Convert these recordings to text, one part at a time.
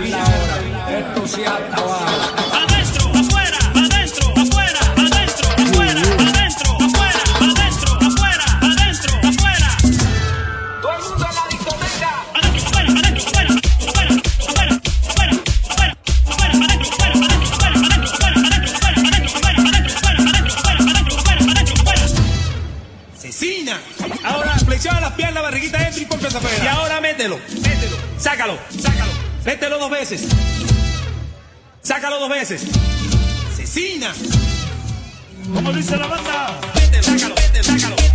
la. Esto se ha acabado. Sácalo dos veces. Asesina. Como dice la banda. Vete, sácalo, vete, sácalo.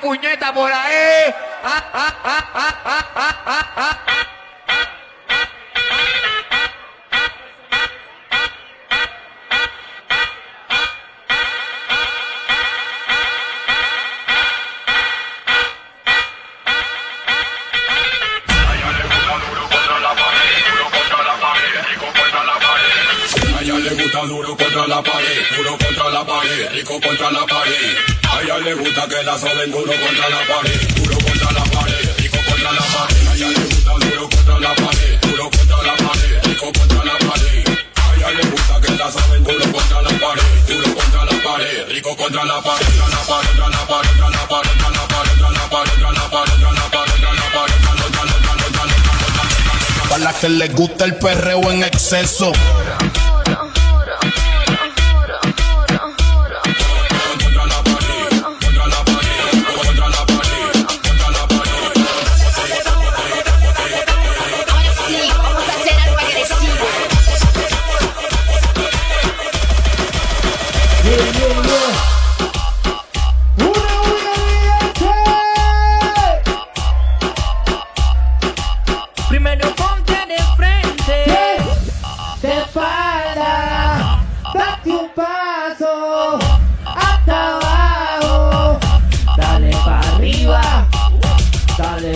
puñeta por ahí. Ah, ah, ah, duro contra la pared, duro contra la pared, rico contra la pared. A ella le gusta que la soben sucesso.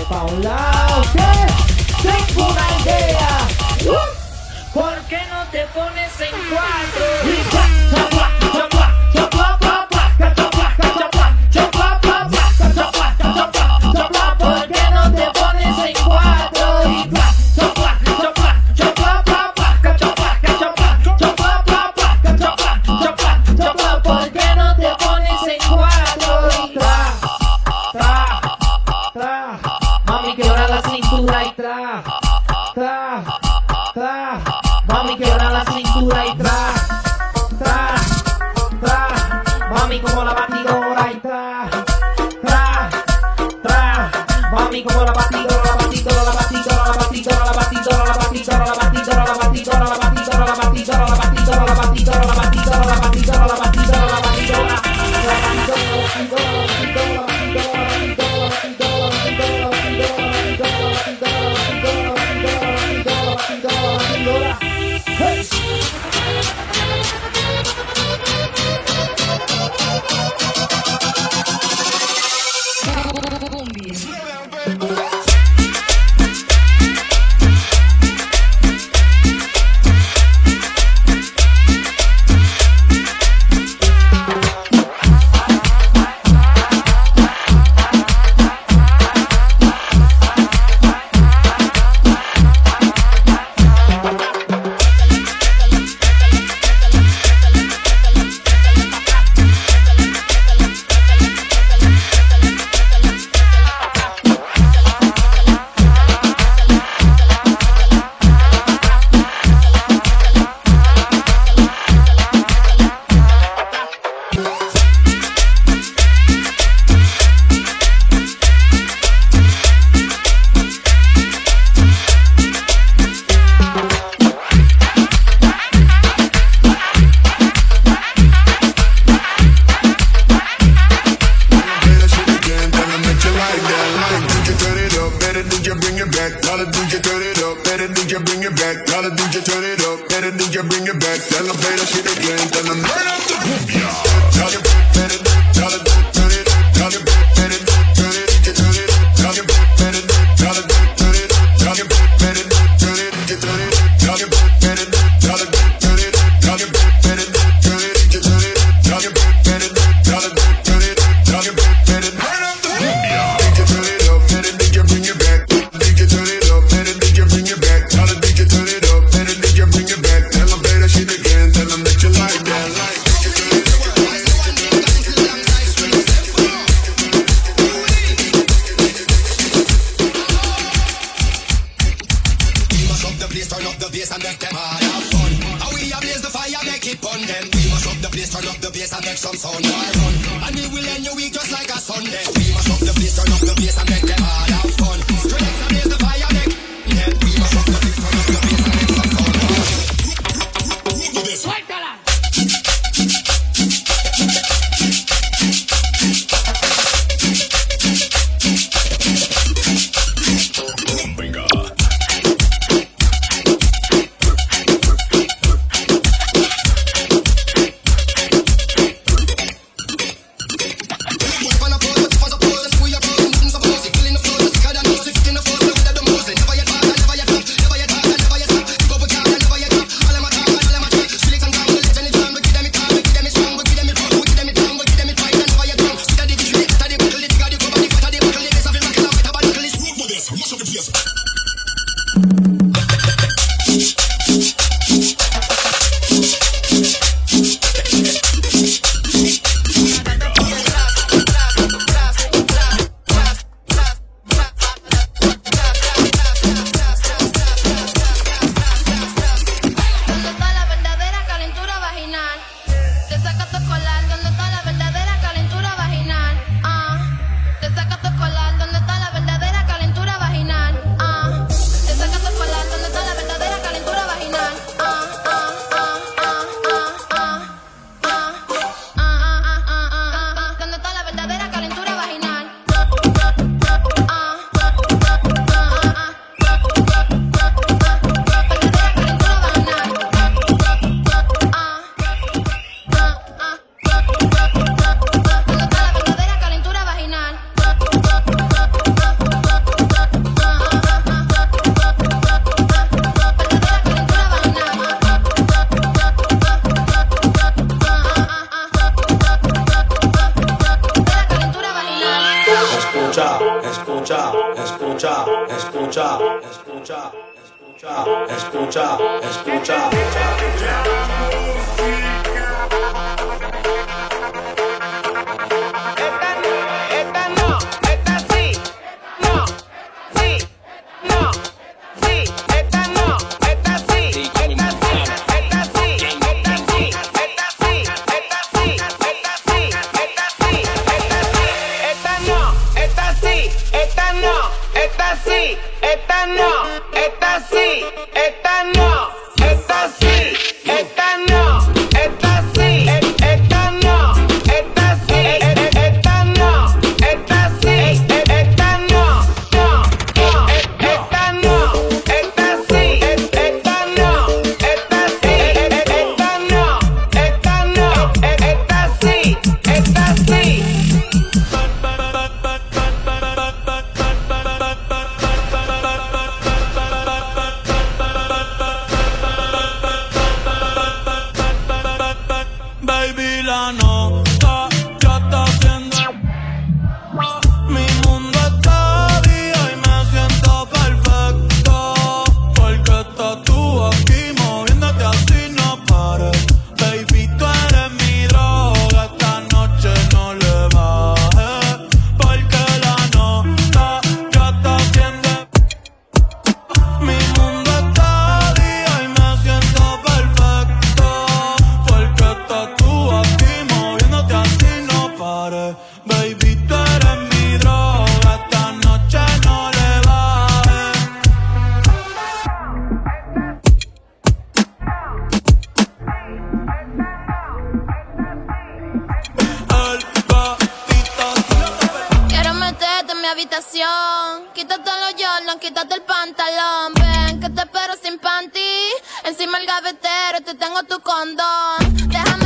pa' un tengo una idea. ¿Por qué no te pones en cuatro? habitación. Quítate los yornos, quítate el pantalón. Ven que te espero sin panty. Encima el gavetero te tengo tu condón. Déjame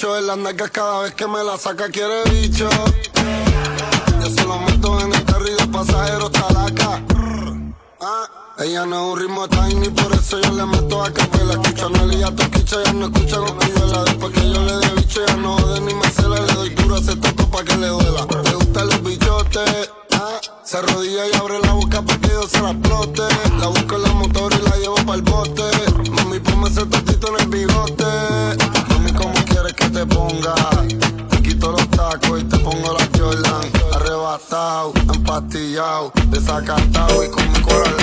bicho. En las nalgas cada vez que me la saca quiere bicho. Yo se lo meto en el carril de pasajeros talaca. Ah. Ella no es un ritmo tiny, por eso yo le meto a capela. Escucha no y a toquicha, ya no escucha no pidela. Después que yo le dé bicho, ya no jode ni me cela. Le doy duro a ese tato pa' que le duela. Le gustan los bichotes. Ah, se arrodilla y abre la boca pa que yo se la explote. La busco en la motor y la llevo pa el bote. Mami, ponme ese tatito en el bigote te. Te quito los tacos y te pongo la Jordan. Arrebatado, empastillado, desacatado y con mi corazón.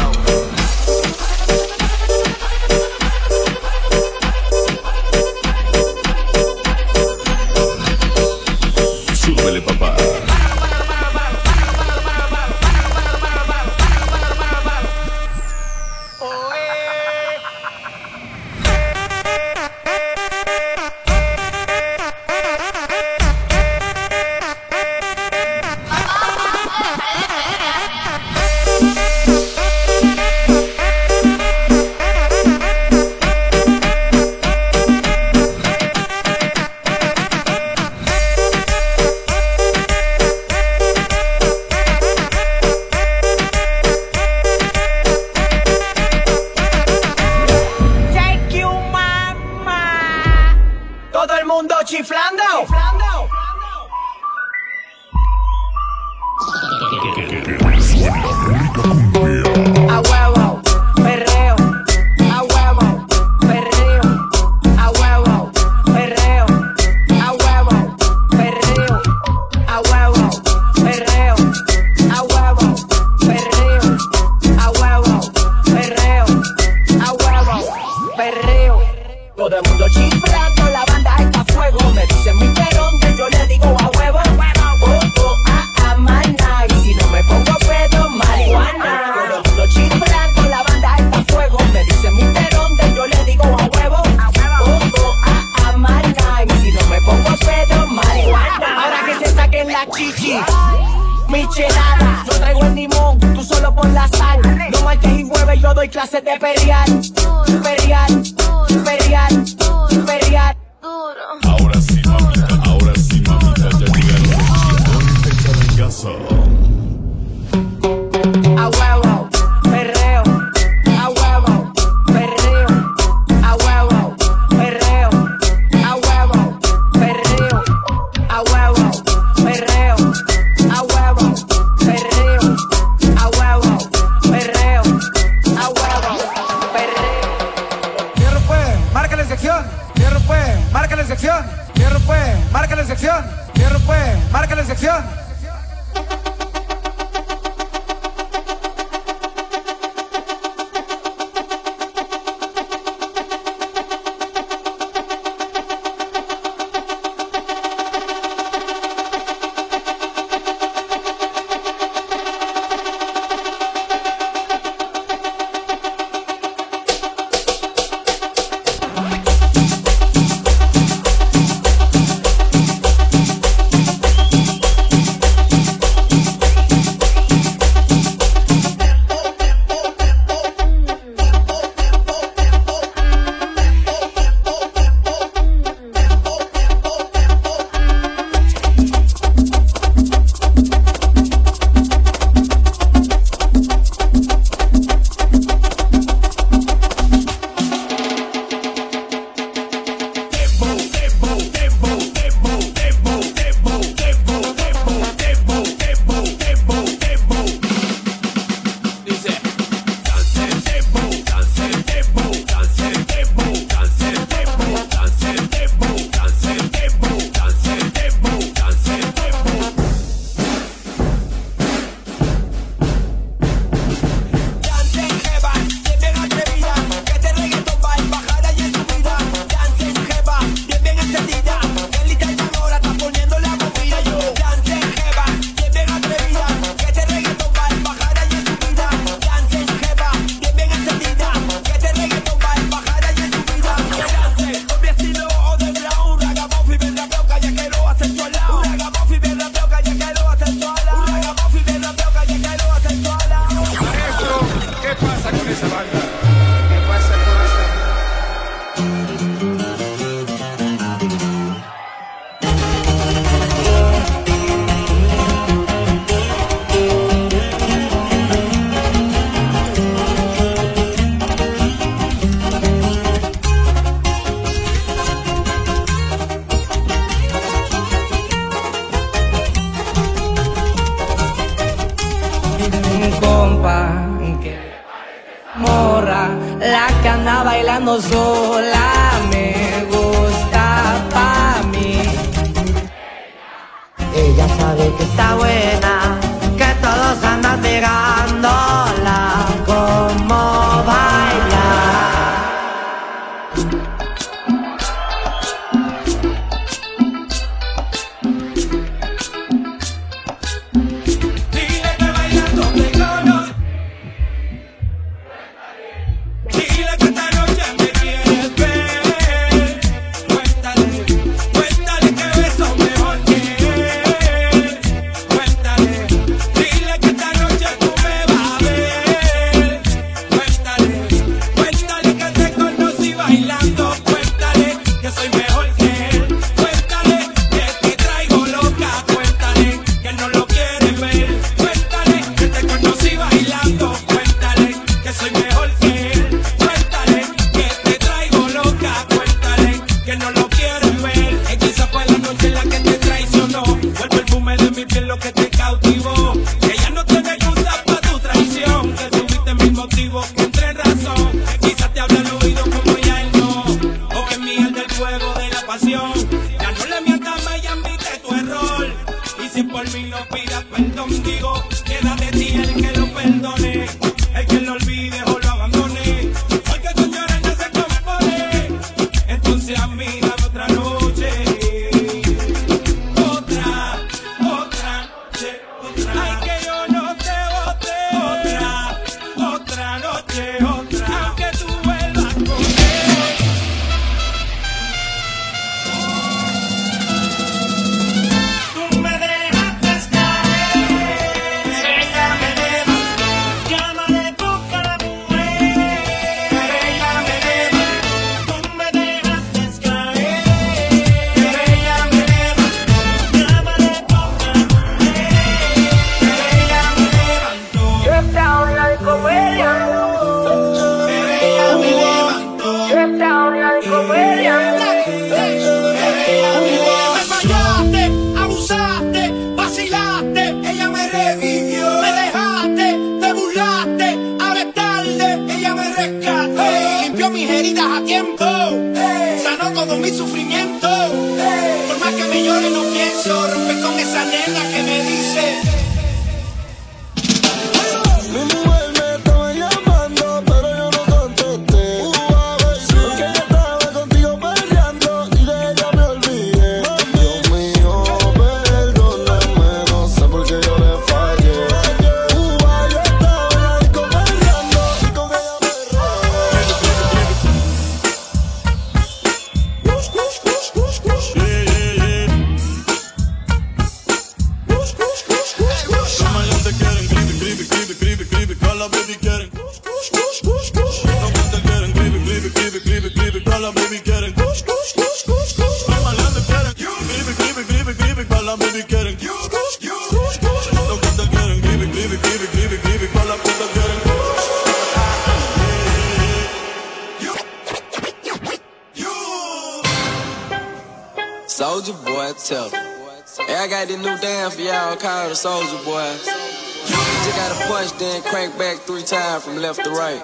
You gotta punch, then crank back three times from left to right.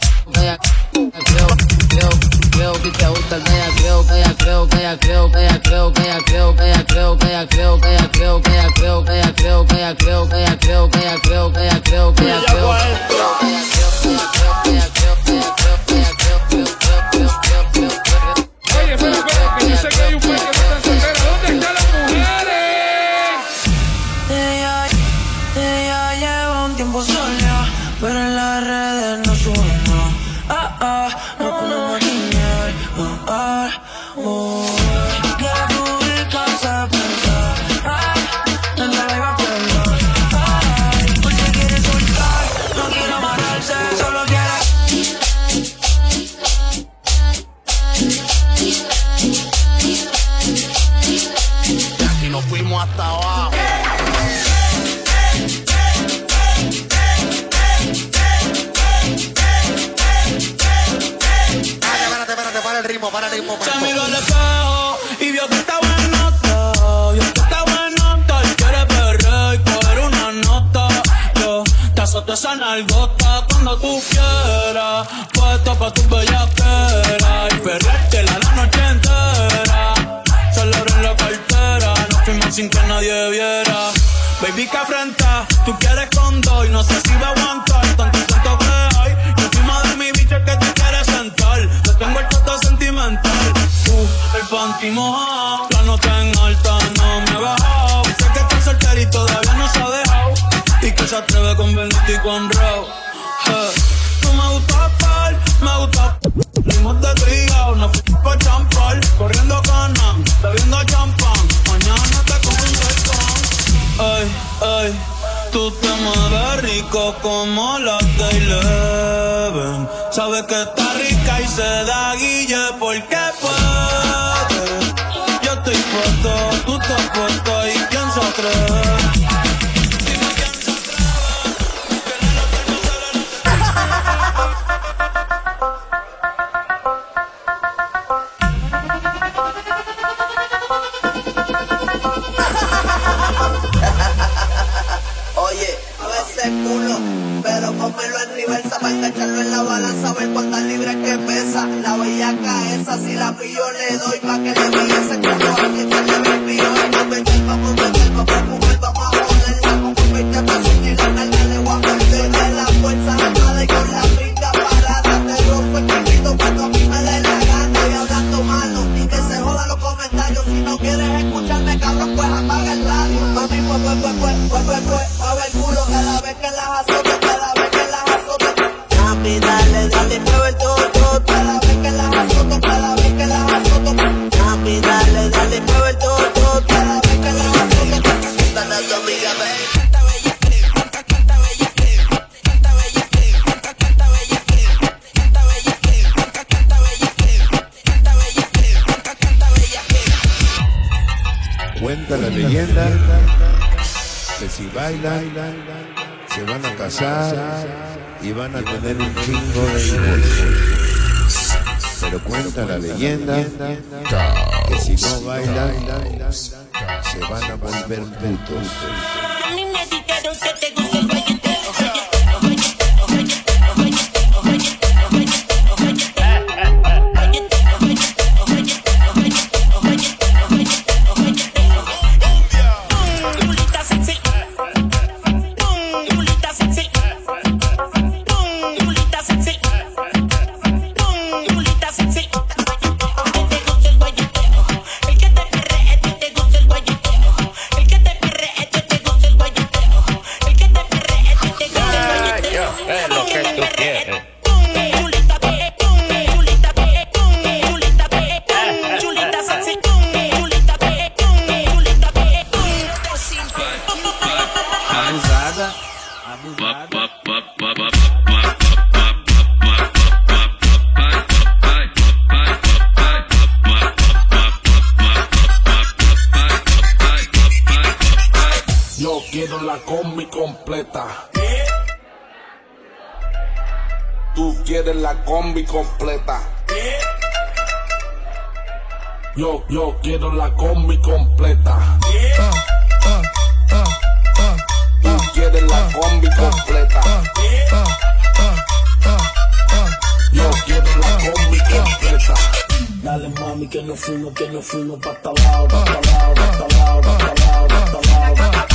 creo que ya creo que ya creo que ya creo que ya creo que ya creo que ya creo que ya creo que ya creo que ya creo que ya creo que ya creo que ya creo que Sabe que está rica y se da guille porque puede. Yo estoy puesto, tú estás puesto y quién se atreve. Oye, no ese culo. Pónmelo en reversa para engancharlo en la balanza, ver cuántas libras que pesa. La bellaca esa, si la pillo le doy pa' que le pille ese que si bailan, se van a casar y van a tener un chingo de hijos. Pero cuenta la leyenda que si no bailan, se van a volver putos. combi completa. Yeah. Tú quieres la combi completa. Yeah. Yo quiero la combi completa. Dale mami que no fumo, que no fumo, pa' abajo, pa' abajo, pa' abajo, pa' abajo, pa' abajo.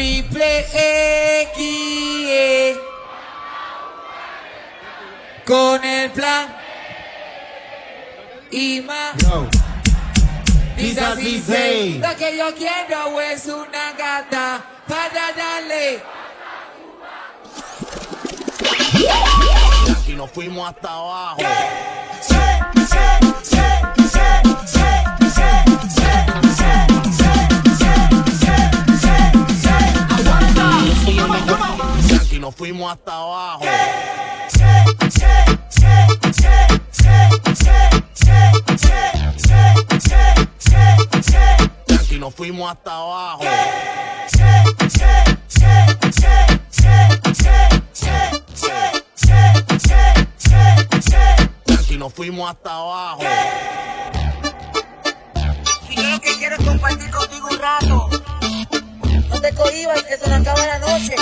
Triple eh. Con el plan. Y más. Quizás sí Lo que yo quiero es una gata para darle. Y aquí nos fuimos hasta abajo. nos fuimos hasta abajo. Y nos fuimos hasta abajo. Y nos fuimos hasta abajo. Lo que quiero compartir contigo un rato. No te cohibas, eso no acaba la noche.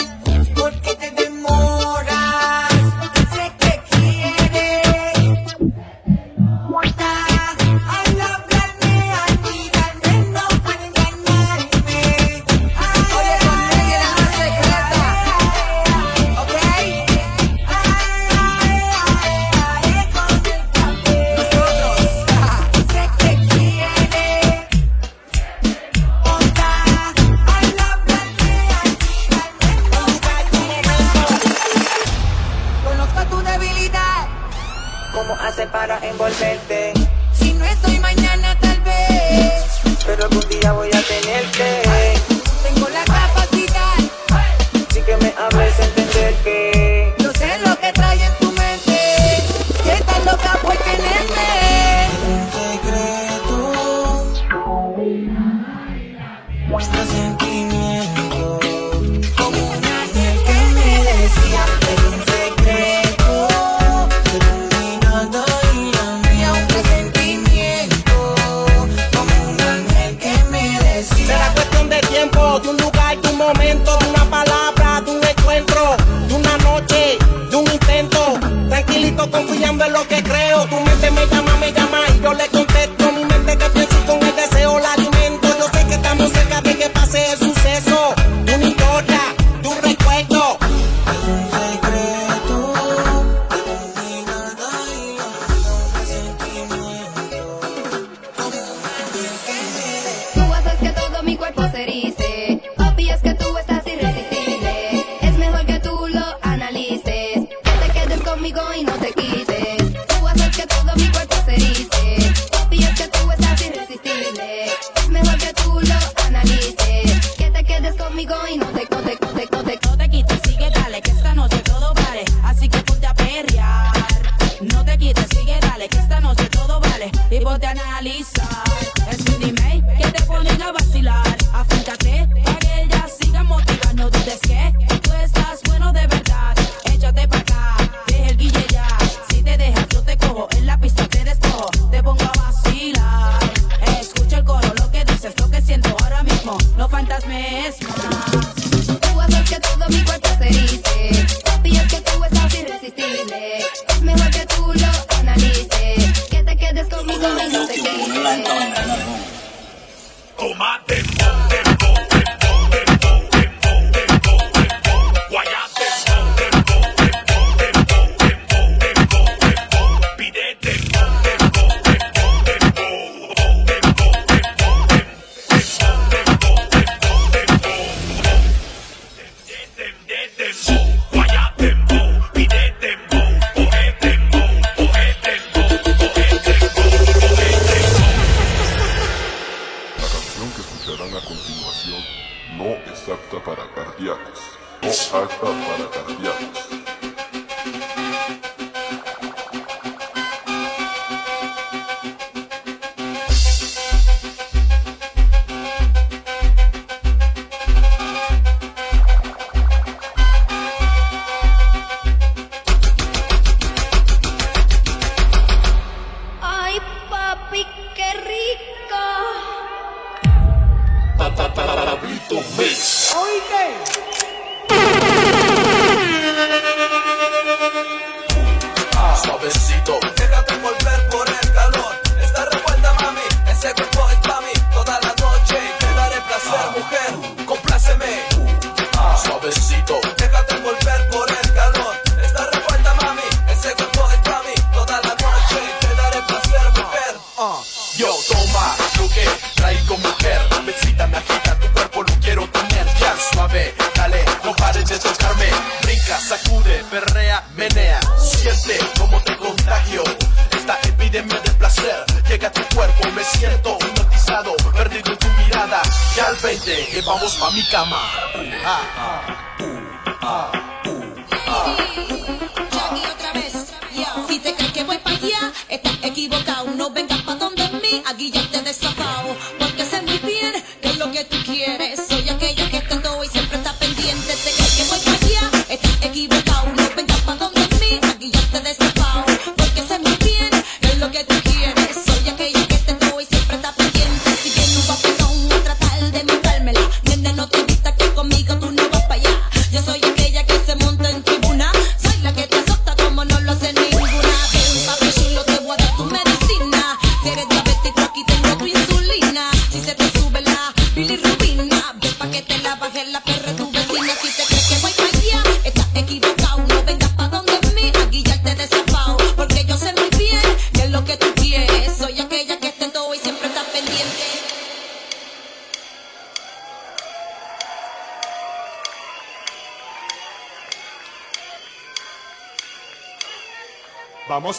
yeah.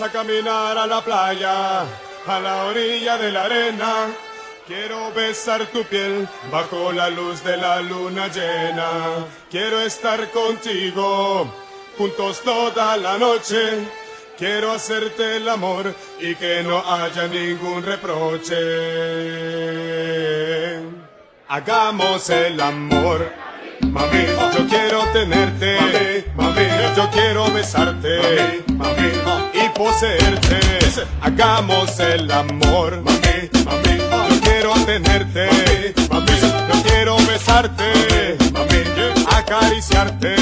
A caminar a la playa, a la orilla de la arena. Quiero besar tu piel bajo la luz de la luna llena. Quiero estar contigo, juntos toda la noche. Quiero hacerte el amor y que no haya ningún reproche. Hagamos el amor mami, yo quiero tenerte, mami, yo quiero besarte, mami, y poseerte. Hagamos el amor, mami, mami, yo quiero tenerte, mami, yo quiero besarte, mami, acariciarte.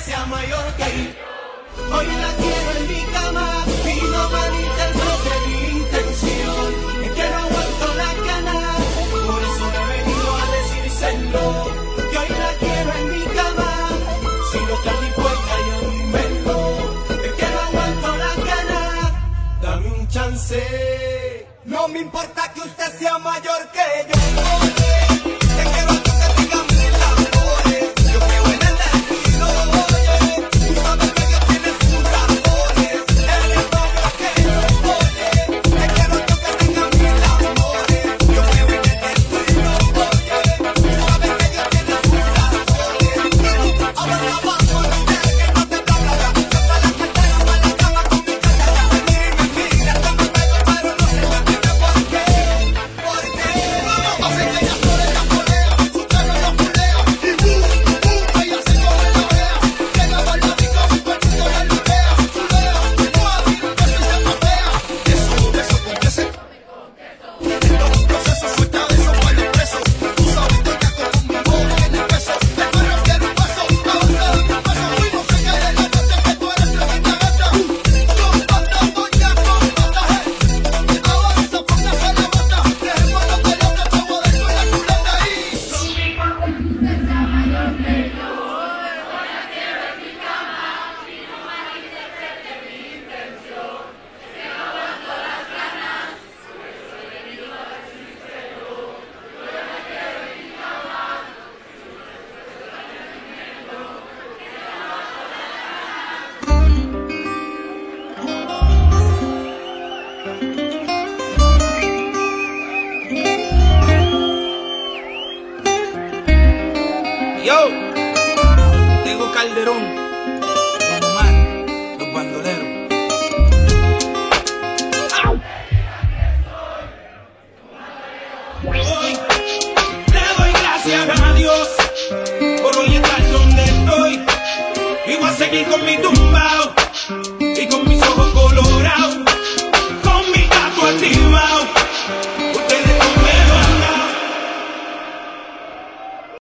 sea mayor que yo. Hoy la quiero en mi cama y no malinterprete mi intención. Es que no aguanto la gana, por eso me he venido a decírselo. Que hoy la quiero en mi cama, si no está dispuesta yo no invento. Es que no aguanto la gana, dame un chance. No me importa que usted sea mayor que yo.